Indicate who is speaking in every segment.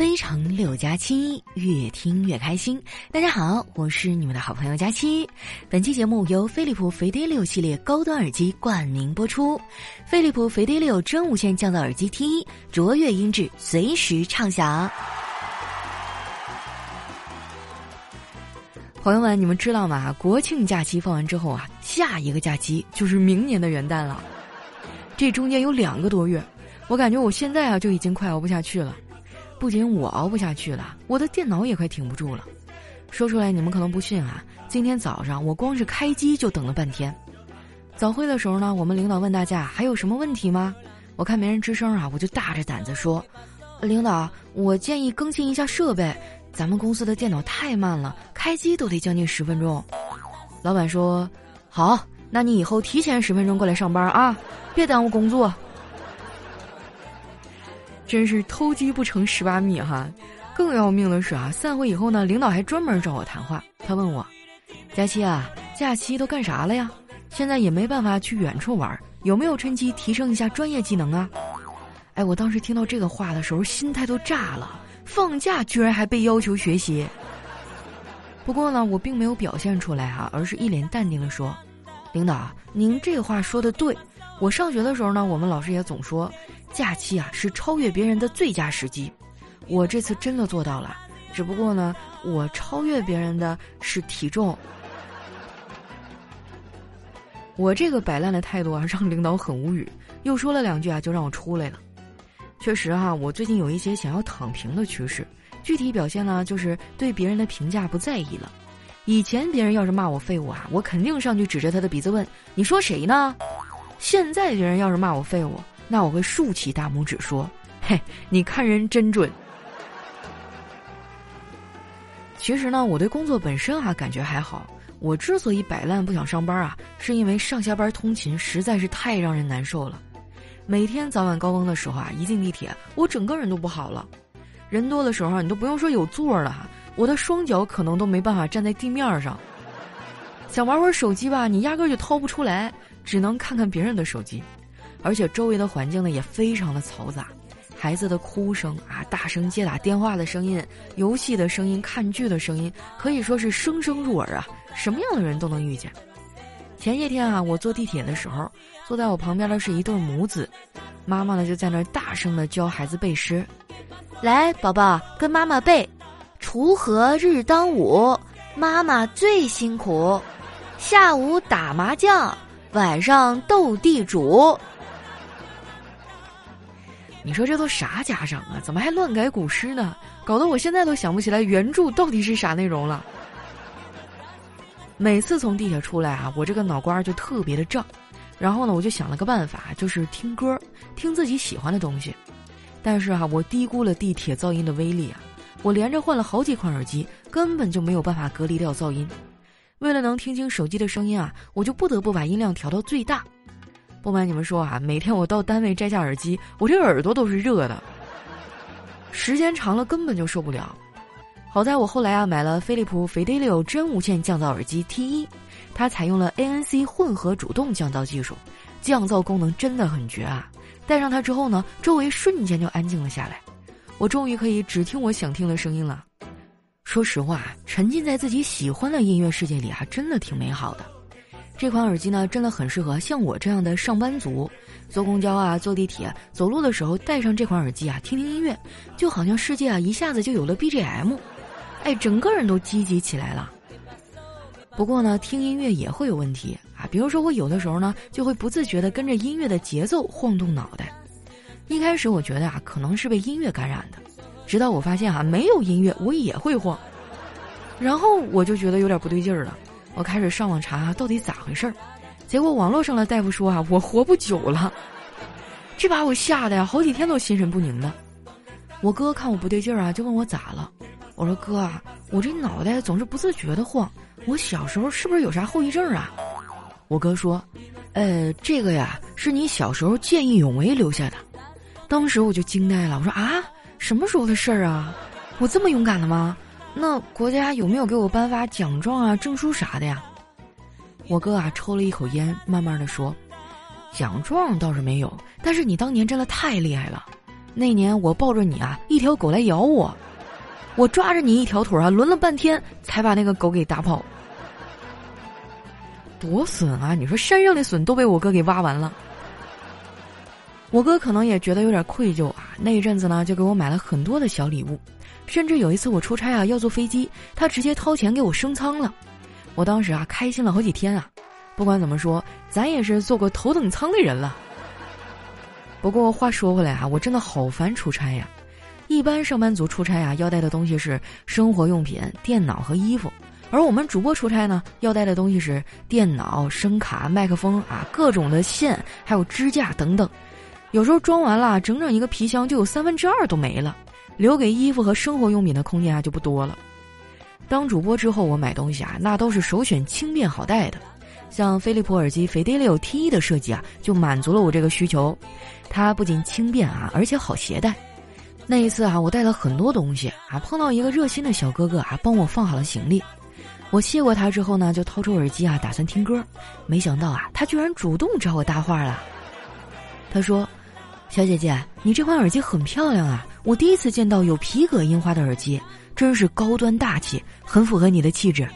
Speaker 1: 非常六加七，越听越开心。大家好，我是你们的好朋友佳期。本期节目由飞利浦肥爹六系列高端耳机冠名播出。飞利浦肥爹六真无线降噪耳机 T 一，卓越音质，随时畅享。朋友们，你们知道吗？国庆假期放完之后啊，下一个假期就是明年的元旦了。这中间有两个多月，我感觉我现在啊就已经快熬不下去了。不仅我熬不下去了，我的电脑也快挺不住了。说出来你们可能不信啊，今天早上我光是开机就等了半天。早会的时候呢，我们领导问大家还有什么问题吗？我看没人吱声啊，我就大着胆子说：“领导，我建议更新一下设备，咱们公司的电脑太慢了，开机都得将近十分钟。”老板说：“好，那你以后提前十分钟过来上班啊，别耽误工作。”真是偷鸡不成蚀把米哈！更要命的是啊，散会以后呢，领导还专门找我谈话。他问我：“佳期啊，假期都干啥了呀？现在也没办法去远处玩，有没有趁机提升一下专业技能啊？”哎，我当时听到这个话的时候，心态都炸了。放假居然还被要求学习。不过呢，我并没有表现出来哈，而是一脸淡定的说：“领导，您这话说的对。我上学的时候呢，我们老师也总说。”假期啊，是超越别人的最佳时机。我这次真的做到了，只不过呢，我超越别人的是体重。我这个摆烂的态度啊，让领导很无语，又说了两句啊，就让我出来了。确实哈，我最近有一些想要躺平的趋势，具体表现呢，就是对别人的评价不在意了。以前别人要是骂我废物啊，我肯定上去指着他的鼻子问：“你说谁呢？”现在别人要是骂我废物。那我会竖起大拇指说：“ 嘿，你看人真准。”其实呢，我对工作本身啊感觉还好。我之所以摆烂不想上班啊，是因为上下班通勤实在是太让人难受了。每天早晚高峰的时候啊，一进地铁，我整个人都不好了。人多的时候，你都不用说有座了，我的双脚可能都没办法站在地面上。想玩会儿手机吧，你压根儿就掏不出来，只能看看别人的手机。而且周围的环境呢也非常的嘈杂，孩子的哭声啊，大声接打电话的声音，游戏的声音，看剧的声音，可以说是声声入耳啊，什么样的人都能遇见。前些天啊，我坐地铁的时候，坐在我旁边的是一对母子，妈妈呢就在那儿大声的教孩子背诗，来，宝宝跟妈妈背：锄禾日当午，妈妈最辛苦；下午打麻将，晚上斗地主。你说这都啥家长啊？怎么还乱改古诗呢？搞得我现在都想不起来原著到底是啥内容了。每次从地铁出来啊，我这个脑瓜就特别的胀。然后呢，我就想了个办法，就是听歌，听自己喜欢的东西。但是哈，我低估了地铁噪音的威力啊！我连着换了好几款耳机，根本就没有办法隔离掉噪音。为了能听清手机的声音啊，我就不得不把音量调到最大。不瞒你们说啊，每天我到单位摘下耳机，我这耳朵都是热的。时间长了根本就受不了。好在我后来啊买了飞利浦肥爹六真无线降噪耳机 T 一，它采用了 ANC 混合主动降噪技术，降噪功能真的很绝啊！戴上它之后呢，周围瞬间就安静了下来，我终于可以只听我想听的声音了。说实话，沉浸在自己喜欢的音乐世界里啊，真的挺美好的。这款耳机呢，真的很适合像我这样的上班族，坐公交啊、坐地铁、走路的时候戴上这款耳机啊，听听音乐，就好像世界啊一下子就有了 BGM，哎，整个人都积极起来了。不过呢，听音乐也会有问题啊，比如说我有的时候呢，就会不自觉地跟着音乐的节奏晃动脑袋。一开始我觉得啊，可能是被音乐感染的，直到我发现啊，没有音乐我也会晃，然后我就觉得有点不对劲儿了。我开始上网查到底咋回事儿，结果网络上的大夫说啊，我活不久了，这把我吓得呀，好几天都心神不宁的。我哥看我不对劲儿啊，就问我咋了。我说哥啊，我这脑袋总是不自觉的晃，我小时候是不是有啥后遗症啊？我哥说，呃，这个呀是你小时候见义勇为留下的。当时我就惊呆了，我说啊，什么时候的事儿啊？我这么勇敢了吗？那国家有没有给我颁发奖状啊、证书啥的呀？我哥啊抽了一口烟，慢慢的说：“奖状倒是没有，但是你当年真的太厉害了。那年我抱着你啊，一条狗来咬我，我抓着你一条腿啊，抡了半天才把那个狗给打跑。多损啊！你说山上的笋都被我哥给挖完了。我哥可能也觉得有点愧疚啊，那一阵子呢，就给我买了很多的小礼物，甚至有一次我出差啊要坐飞机，他直接掏钱给我升舱了。我当时啊开心了好几天啊。不管怎么说，咱也是坐过头等舱的人了。不过话说回来啊，我真的好烦出差呀。一般上班族出差啊，要带的东西是生活用品、电脑和衣服。而我们主播出差呢，要带的东西是电脑、声卡、麦克风啊，各种的线，还有支架等等。有时候装完了，整整一个皮箱就有三分之二都没了，留给衣服和生活用品的空间啊就不多了。当主播之后，我买东西啊，那都是首选轻便好带的，像飞利浦耳机 Fidelio T1 的设计啊，就满足了我这个需求。它不仅轻便啊，而且好携带。那一次啊，我带了很多东西啊，碰到一个热心的小哥哥啊，帮我放好了行李。我谢过他之后呢，就掏出耳机啊，打算听歌。没想到啊，他居然主动找我搭话了。他说：“小姐姐，你这款耳机很漂亮啊，我第一次见到有皮革印花的耳机，真是高端大气，很符合你的气质。”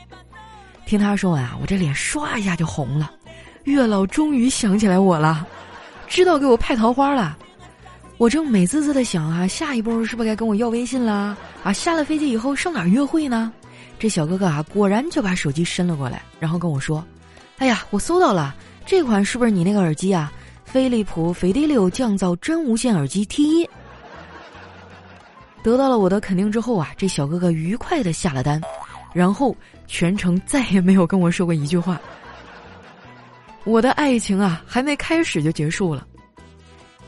Speaker 1: 听他说完啊，我这脸唰一下就红了。月老终于想起来我了，知道给我派桃花了。我正美滋滋的想啊，下一步是不是该跟我要微信了？啊，下了飞机以后上哪儿约会呢？这小哥哥啊，果然就把手机伸了过来，然后跟我说：“哎呀，我搜到了，这款是不是你那个耳机啊？飞利浦斐迪六降噪真无线耳机 T 一。”得到了我的肯定之后啊，这小哥哥愉快的下了单，然后全程再也没有跟我说过一句话。我的爱情啊，还没开始就结束了。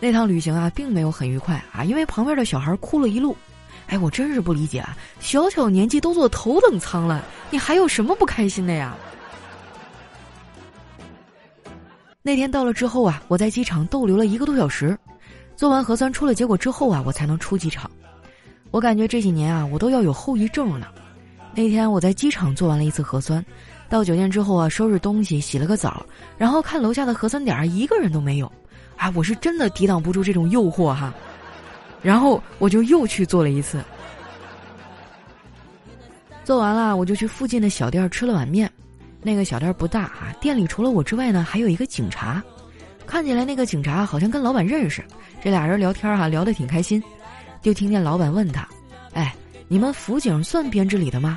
Speaker 1: 那趟旅行啊，并没有很愉快啊，因为旁边的小孩哭了一路。哎，我真是不理解啊！小小年纪都坐头等舱了，你还有什么不开心的呀？那天到了之后啊，我在机场逗留了一个多小时，做完核酸出了结果之后啊，我才能出机场。我感觉这几年啊，我都要有后遗症了。那天我在机场做完了一次核酸，到酒店之后啊，收拾东西，洗了个澡，然后看楼下的核酸点一个人都没有，啊，我是真的抵挡不住这种诱惑哈。然后我就又去做了一次，做完了我就去附近的小店吃了碗面，那个小店不大啊，店里除了我之外呢，还有一个警察，看起来那个警察好像跟老板认识，这俩人聊天哈聊得挺开心，就听见老板问他：“哎，你们辅警算编制里的吗？”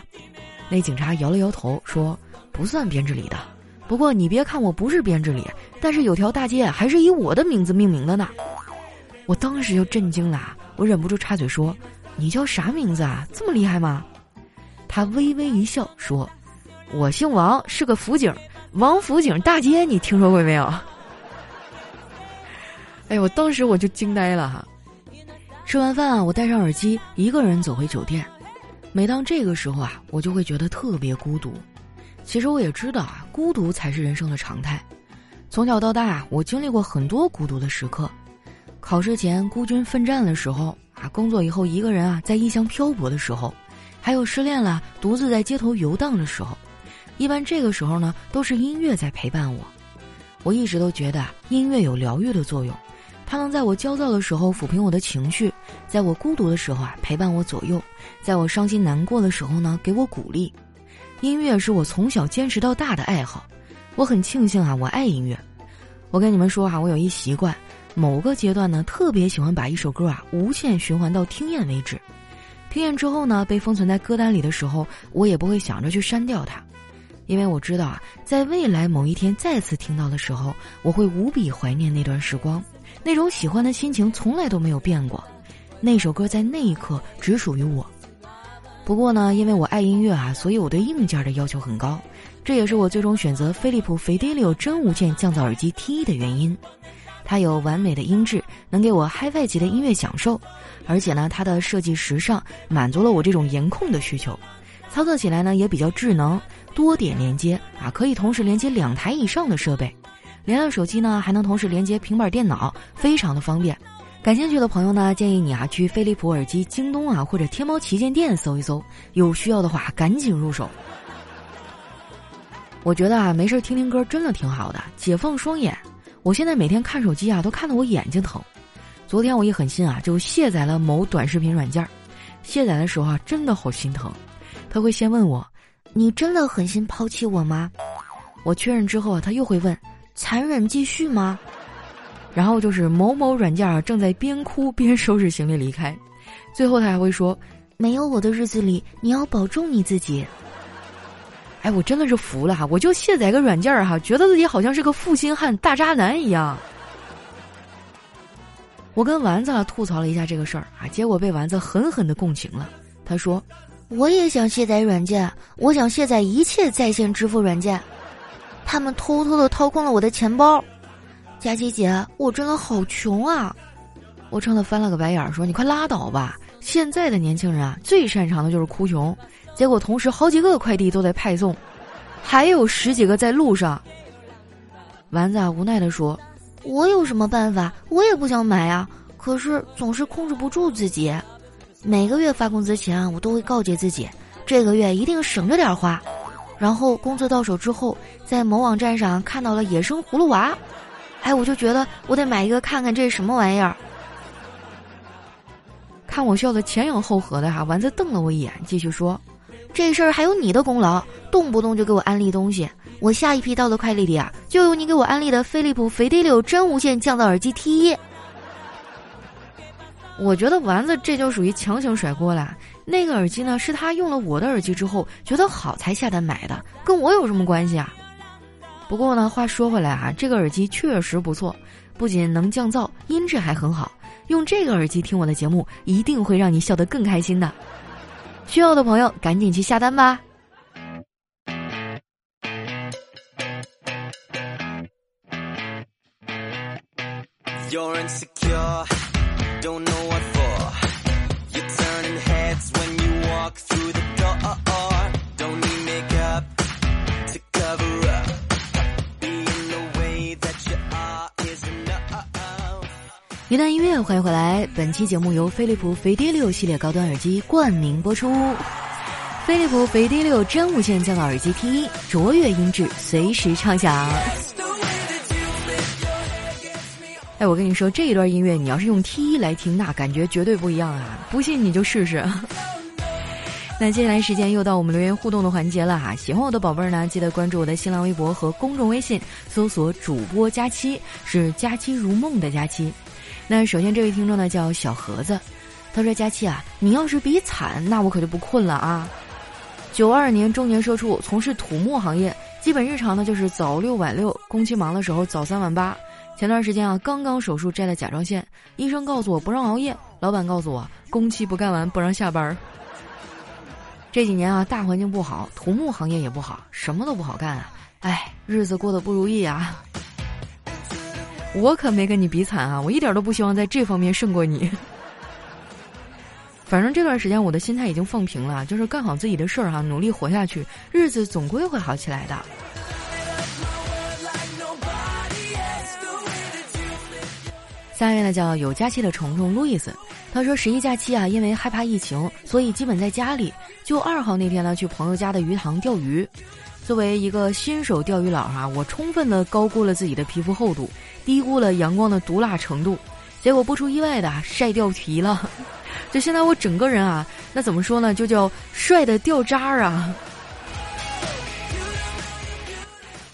Speaker 1: 那警察摇了摇头说：“不算编制里的，不过你别看我不是编制里，但是有条大街还是以我的名字命名的呢。”我当时就震惊了。我忍不住插嘴说：“你叫啥名字啊？这么厉害吗？”他微微一笑说：“我姓王，是个辅警，王府井大街，你听说过没有？”哎，我当时我就惊呆了哈。吃完饭啊，我戴上耳机，一个人走回酒店。每当这个时候啊，我就会觉得特别孤独。其实我也知道啊，孤独才是人生的常态。从小到大，我经历过很多孤独的时刻。考试前孤军奋战的时候啊，工作以后一个人啊在异乡漂泊的时候，还有失恋了独自在街头游荡的时候，一般这个时候呢都是音乐在陪伴我。我一直都觉得音乐有疗愈的作用，它能在我焦躁的时候抚平我的情绪，在我孤独的时候啊陪伴我左右，在我伤心难过的时候呢给我鼓励。音乐是我从小坚持到大的爱好，我很庆幸啊我爱音乐。我跟你们说啊，我有一习惯。某个阶段呢，特别喜欢把一首歌啊无限循环到听厌为止。听厌之后呢，被封存在歌单里的时候，我也不会想着去删掉它，因为我知道啊，在未来某一天再次听到的时候，我会无比怀念那段时光，那种喜欢的心情从来都没有变过。那首歌在那一刻只属于我。不过呢，因为我爱音乐啊，所以我对硬件的要求很高，这也是我最终选择飞利浦 Fidelio 真无线降噪耳机 T1 的原因。它有完美的音质，能给我 HiFi 级的音乐享受，而且呢，它的设计时尚，满足了我这种颜控的需求。操作起来呢也比较智能，多点连接啊，可以同时连接两台以上的设备，连了手机呢还能同时连接平板电脑，非常的方便。感兴趣的朋友呢，建议你啊去飞利浦耳机京东啊或者天猫旗舰店搜一搜，有需要的话赶紧入手。我觉得啊，没事听听歌真的挺好的，解放双眼。我现在每天看手机啊，都看得我眼睛疼。昨天我一狠心啊，就卸载了某短视频软件卸载的时候啊，真的好心疼。他会先问我：“你真的狠心抛弃我吗？”我确认之后啊，他又会问：“残忍继续吗？”然后就是某某软件啊，正在边哭边收拾行李离开。最后他还会说：“没有我的日子里，你要保重你自己。”哎，我真的是服了哈！我就卸载个软件哈，觉得自己好像是个负心汉、大渣男一样。我跟丸子吐槽了一下这个事儿啊，结果被丸子狠狠的共情了。他说：“我也想卸载软件，我想卸载一切在线支付软件，他们偷偷的掏空了我的钱包。”佳琪姐，我真的好穷啊！我冲他翻了个白眼儿，说：“你快拉倒吧！现在的年轻人啊，最擅长的就是哭穷。结果同时好几个快递都在派送，还有十几个在路上。”丸子，无奈的说。我有什么办法？我也不想买啊，可是总是控制不住自己。每个月发工资前，我都会告诫自己，这个月一定省着点花。然后工资到手之后，在某网站上看到了野生葫芦娃，哎，我就觉得我得买一个看看这是什么玩意儿。看我笑得前仰后合的哈，丸子瞪了我一眼，继续说：“这事儿还有你的功劳，动不动就给我安利东西。”我下一批到的快递里啊，就有你给我安利的飞利浦肥迪六真无线降噪耳机 T 一。我觉得丸子这就属于强行甩锅了。那个耳机呢，是他用了我的耳机之后觉得好才下单买的，跟我有什么关系啊？不过呢，话说回来啊，这个耳机确实不错，不仅能降噪，音质还很好。用这个耳机听我的节目，一定会让你笑得更开心的。需要的朋友赶紧去下单吧。一段音乐，欢迎回来。本期节目由飞利浦飞迪六系列高端耳机冠名播出。飞利浦飞迪六真无线降噪耳机 T 一，卓越音质，随时畅享。哎，我跟你说，这一段音乐你要是用 T 一来听，那感觉绝对不一样啊！不信你就试试。那接下来时间又到我们留言互动的环节了哈，喜欢我的宝贝儿呢，记得关注我的新浪微博和公众微信，搜索主播佳期，是佳期如梦的佳期。那首先这位听众呢叫小盒子，他说：“佳期啊，你要是比惨，那我可就不困了啊。九二年中年社畜，从事土木行业，基本日常呢就是早六晚六，工期忙的时候早三晚八。”前段时间啊，刚刚手术摘了甲状腺，医生告诉我不让熬夜，老板告诉我工期不干完不让下班。这几年啊，大环境不好，土木行业也不好，什么都不好干啊，哎，日子过得不如意啊。我可没跟你比惨啊，我一点都不希望在这方面胜过你。反正这段时间我的心态已经放平了，就是干好自己的事儿哈，努力活下去，日子总归会好起来的。下面呢叫有假期的虫虫路易斯，他说十一假期啊，因为害怕疫情，所以基本在家里。就二号那天呢，去朋友家的鱼塘钓鱼。作为一个新手钓鱼佬哈，我充分的高估了自己的皮肤厚度，低估了阳光的毒辣程度，结果不出意外的晒掉皮了。就现在我整个人啊，那怎么说呢，就叫帅的掉渣儿啊。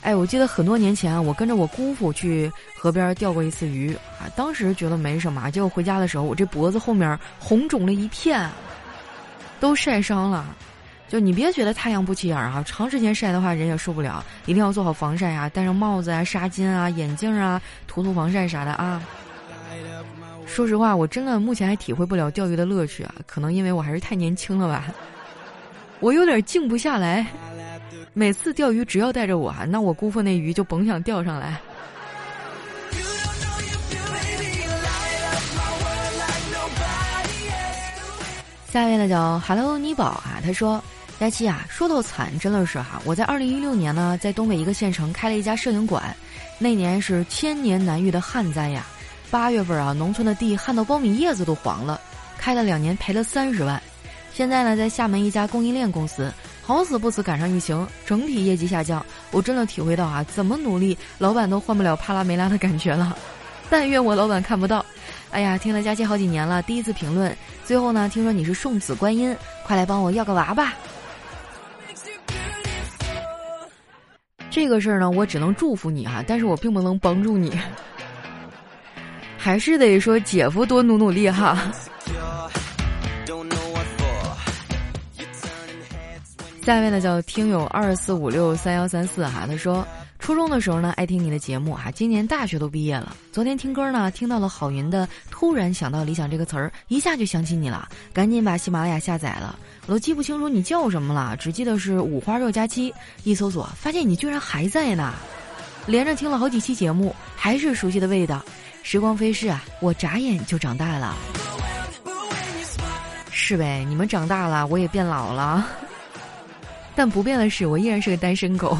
Speaker 1: 哎，我记得很多年前，我跟着我姑父去河边钓过一次鱼啊，当时觉得没什么，结果回家的时候，我这脖子后面红肿了一片，都晒伤了。就你别觉得太阳不起眼啊，长时间晒的话人也受不了，一定要做好防晒啊，戴上帽子啊、纱巾啊、眼镜啊，涂涂防晒啥的啊。说实话，我真的目前还体会不了钓鱼的乐趣啊，可能因为我还是太年轻了吧，我有点静不下来。每次钓鱼只要带着我，那我姑父那鱼就甭想钓上来。下面呢叫 Hello 妮宝啊，他说：佳期啊，说到惨，真的是哈，我在二零一六年呢，在东北一个县城开了一家摄影馆，那年是千年难遇的旱灾呀，八月份啊，农村的地旱到苞米叶子都黄了，开了两年赔了三十万，现在呢，在厦门一家供应链公司。好死不死赶上疫情，整体业绩下降，我真的体会到啊，怎么努力，老板都换不了帕拉梅拉的感觉了。但愿我老板看不到。哎呀，听了佳期好几年了，第一次评论。最后呢，听说你是送子观音，快来帮我要个娃吧。这个事儿呢，我只能祝福你哈，但是我并不能帮助你，还是得说姐夫多努努力哈。下面呢叫听友二四五六三幺三四哈，他说初中的时候呢爱听你的节目哈，今年大学都毕业了，昨天听歌呢听到了郝云的《突然想到理想》这个词儿，一下就想起你了，赶紧把喜马拉雅下载了，我都记不清楚你叫什么了，只记得是五花肉加鸡，一搜索发现你居然还在呢，连着听了好几期节目，还是熟悉的味道，时光飞逝啊，我眨眼就长大了，是呗，你们长大了，我也变老了。但不变的是，我依然是个单身狗。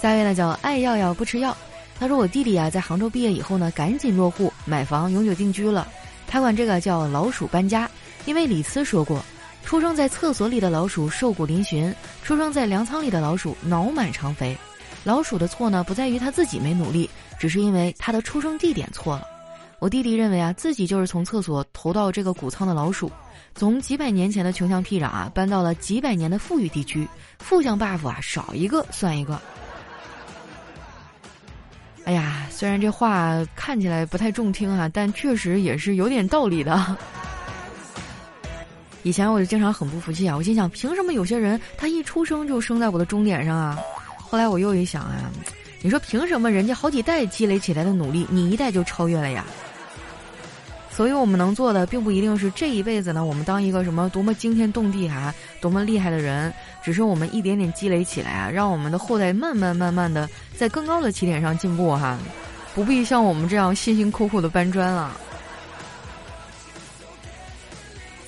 Speaker 1: 下一位呢叫爱药药不吃药，他说我弟弟啊在杭州毕业以后呢，赶紧落户买房永久定居了。他管这个叫老鼠搬家，因为李斯说过，出生在厕所里的老鼠瘦骨嶙峋，出生在粮仓里的老鼠脑满肠肥。老鼠的错呢不在于他自己没努力，只是因为他的出生地点错了。我弟弟认为啊自己就是从厕所投到这个谷仓的老鼠。从几百年前的穷乡僻壤啊，搬到了几百年的富裕地区，负向 buff 啊少一个算一个。哎呀，虽然这话看起来不太中听啊，但确实也是有点道理的。以前我就经常很不服气啊，我心想，凭什么有些人他一出生就生在我的终点上啊？后来我又一想啊，你说凭什么人家好几代积累起来的努力，你一代就超越了呀？所以我们能做的，并不一定是这一辈子呢，我们当一个什么多么惊天动地啊，多么厉害的人，只是我们一点点积累起来啊，让我们的后代慢慢慢慢的在更高的起点上进步哈，不必像我们这样辛辛苦苦的搬砖了。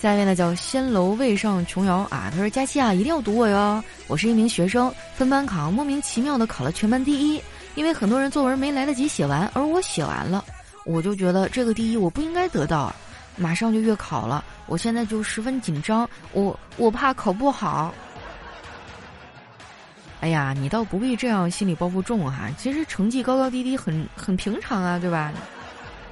Speaker 1: 下一位呢叫仙楼未上琼瑶啊，他说佳期啊，一定要读我哟，我是一名学生，分班考莫名其妙的考了全班第一，因为很多人作文没来得及写完，而我写完了。我就觉得这个第一我不应该得到，马上就月考了，我现在就十分紧张，我我怕考不好。哎呀，你倒不必这样心理包袱重哈，其实成绩高高低低很很平常啊，对吧？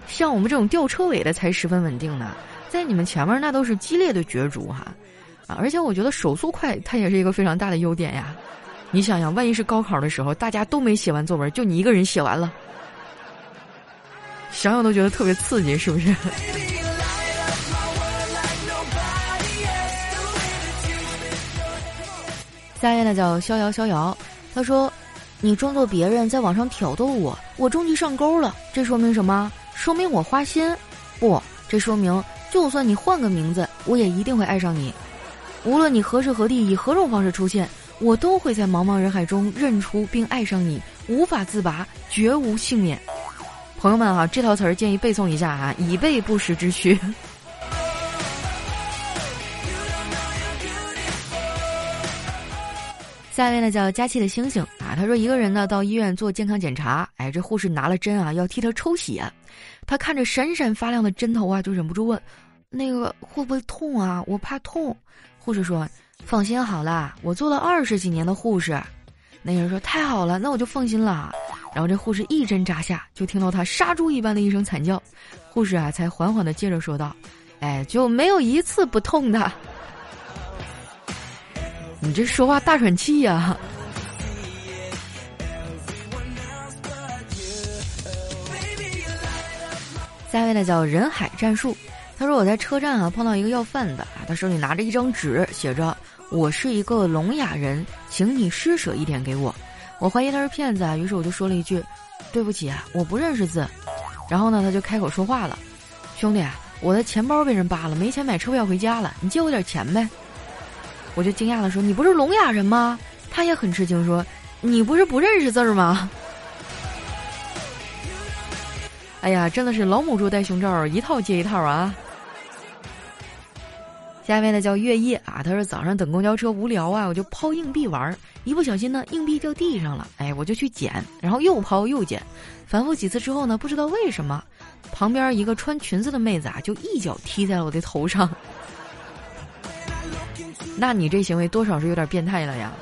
Speaker 1: 像我们这种吊车尾的才十分稳定呢，在你们前面那都是激烈的角逐哈，啊，而且我觉得手速快，它也是一个非常大的优点呀。你想想，万一是高考的时候，大家都没写完作文，就你一个人写完了。想想都觉得特别刺激，是不是？下一位呢叫逍遥逍遥，他说：“你装作别人在网上挑逗我，我终于上钩了。这说明什么？说明我花心？不，这说明就算你换个名字，我也一定会爱上你。无论你何时何地以何种方式出现，我都会在茫茫人海中认出并爱上你，无法自拔，绝无幸免。”朋友们哈，这套词儿建议背诵一下哈，以备不时之需。下一位呢叫佳期的星星啊，他说一个人呢到医院做健康检查，哎，这护士拿了针啊要替他抽血，他看着闪闪发亮的针头啊，就忍不住问：“那个会不会痛啊？我怕痛。”护士说：“放心好了，我做了二十几年的护士。”那人说：“太好了，那我就放心了。”然后这护士一针扎下，就听到他杀猪一般的一声惨叫，护士啊才缓缓的接着说道：“哎，就没有一次不痛的。你这说话大喘气呀！”下一位呢叫人海战术，他说我在车站啊碰到一个要饭的啊，他手里拿着一张纸，写着“我是一个聋哑人，请你施舍一点给我。”我怀疑他是骗子啊，于是我就说了一句：“对不起啊，我不认识字。”然后呢，他就开口说话了：“兄弟，我的钱包被人扒了，没钱买车票回家了，你借我点钱呗。”我就惊讶的说：“你不是聋哑人吗？”他也很吃惊说：“你不是不认识字儿吗？” 哎呀，真的是老母猪戴胸罩，一套接一套啊！下面呢叫月夜啊，他说早上等公交车无聊啊，我就抛硬币玩儿。一不小心呢，硬币掉地上了，哎，我就去捡，然后又抛又捡，反复几次之后呢，不知道为什么，旁边一个穿裙子的妹子啊，就一脚踢在了我的头上。那你这行为多少是有点变态了呀？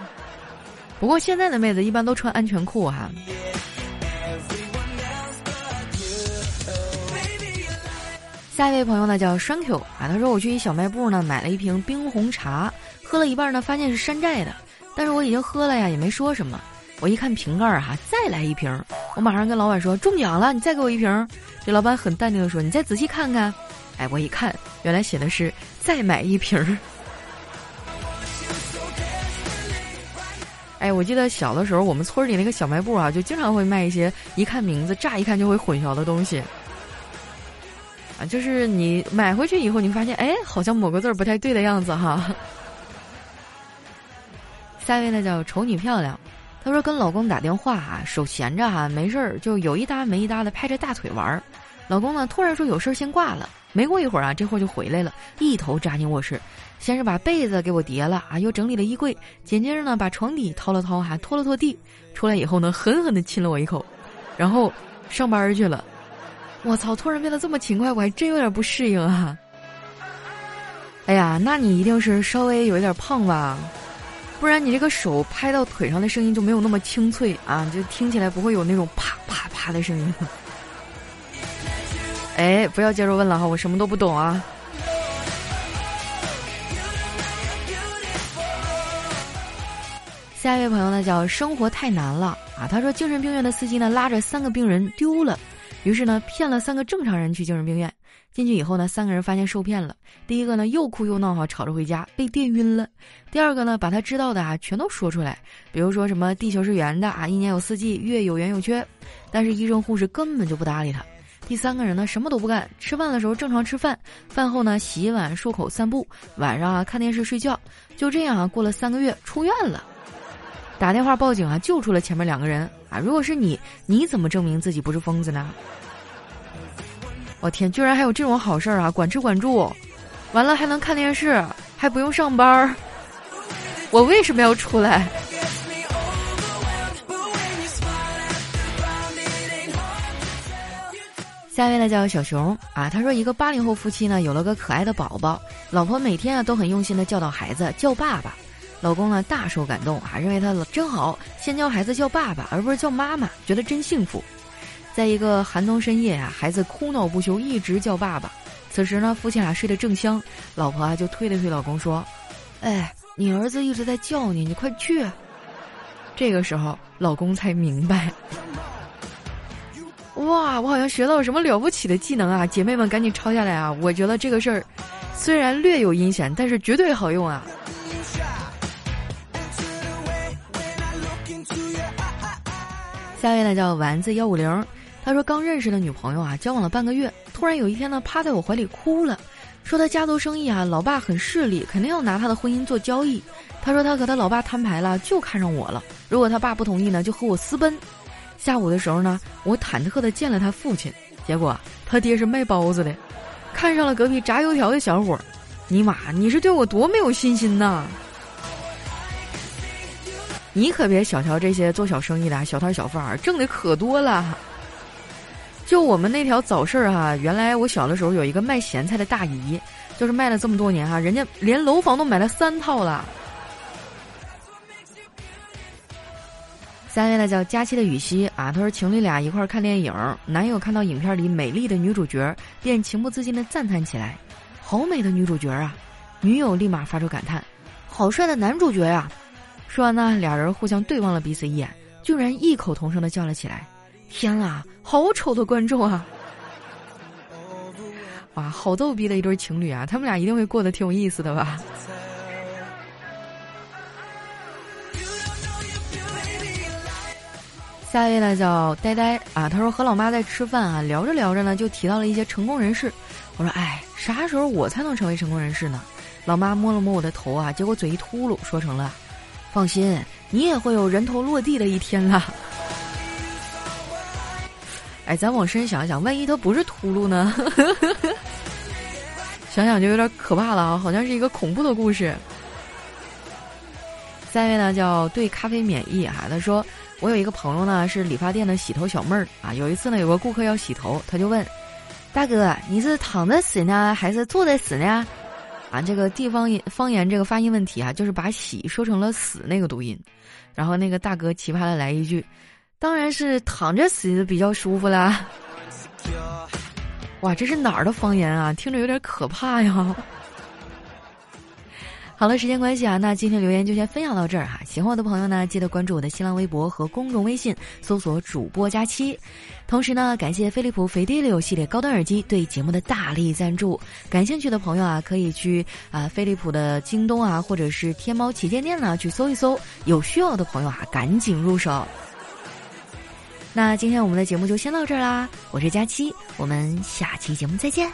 Speaker 1: 不过现在的妹子一般都穿安全裤哈。下一位朋友呢叫栓 Q 啊，他说我去一小卖部呢买了一瓶冰红茶，喝了一半呢发现是山寨的，但是我已经喝了呀，也没说什么。我一看瓶盖儿哈，再来一瓶，我马上跟老板说中奖了，你再给我一瓶。这老板很淡定的说，你再仔细看看。哎，我一看，原来写的是再买一瓶哎，我记得小的时候，我们村里那个小卖部啊，就经常会卖一些一看名字，乍一看就会混淆的东西。啊，就是你买回去以后，你发现，哎，好像某个字儿不太对的样子哈。下一位呢叫丑女漂亮，她说跟老公打电话啊，手闲着哈，没事儿就有一搭没一搭的拍着大腿玩儿。老公呢突然说有事儿先挂了，没过一会儿啊，这货就回来了，一头扎进卧室，先是把被子给我叠了啊，又整理了衣柜，紧接着呢把床底掏了掏，还拖了拖地，出来以后呢狠狠的亲了我一口，然后上班去了。我操！突然变得这么勤快，我还真有点不适应啊。哎呀，那你一定是稍微有一点胖吧？不然你这个手拍到腿上的声音就没有那么清脆啊，就听起来不会有那种啪啪啪的声音了。哎，不要接着问了哈，我什么都不懂啊。下一位朋友呢，叫生活太难了啊。他说，精神病院的司机呢，拉着三个病人丢了。于是呢，骗了三个正常人去精神病院。进去以后呢，三个人发现受骗了。第一个呢，又哭又闹哈，吵着回家，被电晕了。第二个呢，把他知道的啊全都说出来，比如说什么地球是圆的啊，一年有四季，月有圆有缺。但是医生护士根本就不搭理他。第三个人呢，什么都不干，吃饭的时候正常吃饭，饭后呢洗碗漱口散步，晚上啊看电视睡觉。就这样啊，过了三个月出院了。打电话报警啊，救出了前面两个人啊！如果是你，你怎么证明自己不是疯子呢？我天，居然还有这种好事儿啊！管吃管住，完了还能看电视，还不用上班儿，我为什么要出来？下一位呢叫小熊啊，他说一个八零后夫妻呢有了个可爱的宝宝，老婆每天啊都很用心的教导孩子叫爸爸。老公呢大受感动啊，认为他真好，先教孩子叫爸爸，而不是叫妈妈，觉得真幸福。在一个寒冬深夜啊，孩子哭闹不休，一直叫爸爸。此时呢，夫妻俩睡得正香，老婆啊就推了推老公说：“哎，你儿子一直在叫你，你快去。”这个时候，老公才明白。哇，我好像学到了什么了不起的技能啊！姐妹们赶紧抄下来啊！我觉得这个事儿虽然略有阴险，但是绝对好用啊！下一位呢叫丸子幺五零，他说刚认识的女朋友啊，交往了半个月，突然有一天呢，趴在我怀里哭了，说他家族生意啊，老爸很势利，肯定要拿他的婚姻做交易。他说他和他老爸摊牌了，就看上我了。如果他爸不同意呢，就和我私奔。下午的时候呢，我忐忑的见了他父亲，结果他爹是卖包子的，看上了隔壁炸油条的小伙。尼玛，你是对我多没有信心呐！你可别小瞧这些做小生意的小摊小贩儿，挣的可多了。就我们那条早市儿哈，原来我小的时候有一个卖咸菜的大姨，就是卖了这么多年哈，人家连楼房都买了三套了。三位呢叫佳期的雨熙啊，他说情侣俩一块儿看电影，男友看到影片里美丽的女主角，便情不自禁的赞叹起来：“好美的女主角啊！”女友立马发出感叹：“好帅的男主角呀！”说完呢，俩人互相对望了彼此一眼，居然异口同声的叫了起来：“天啊，好丑的观众啊！” 哇，好逗逼的一对情侣啊，他们俩一定会过得挺有意思的吧？下一位呢叫呆呆啊，他说和老妈在吃饭啊，聊着聊着呢，就提到了一些成功人士。我说：“哎，啥时候我才能成为成功人士呢？”老妈摸了摸我的头啊，结果嘴一秃噜，说成了。放心，你也会有人头落地的一天啦。哎，咱往深想一想，万一他不是秃噜呢？想想就有点可怕了啊，好像是一个恐怖的故事。下一位呢叫对咖啡免疫哈，他说我有一个朋友呢是理发店的洗头小妹儿啊，有一次呢有个顾客要洗头，他就问大哥你是躺着洗呢还是坐着洗呢？啊，这个地方方言这个发音问题啊，就是把“喜”说成了“死”那个读音，然后那个大哥奇葩的来一句：“当然是躺着死比较舒服啦。”哇，这是哪儿的方言啊？听着有点可怕呀。好了，时间关系啊，那今天留言就先分享到这儿哈。喜欢我的朋友呢，记得关注我的新浪微博和公众微信，搜索“主播佳期”。同时呢，感谢飞利浦飞迪六系列高端耳机对节目的大力赞助。感兴趣的朋友啊，可以去啊飞利浦的京东啊，或者是天猫旗舰店呢去搜一搜。有需要的朋友啊，赶紧入手。那今天我们的节目就先到这儿啦，我是佳期，我们下期节目再见。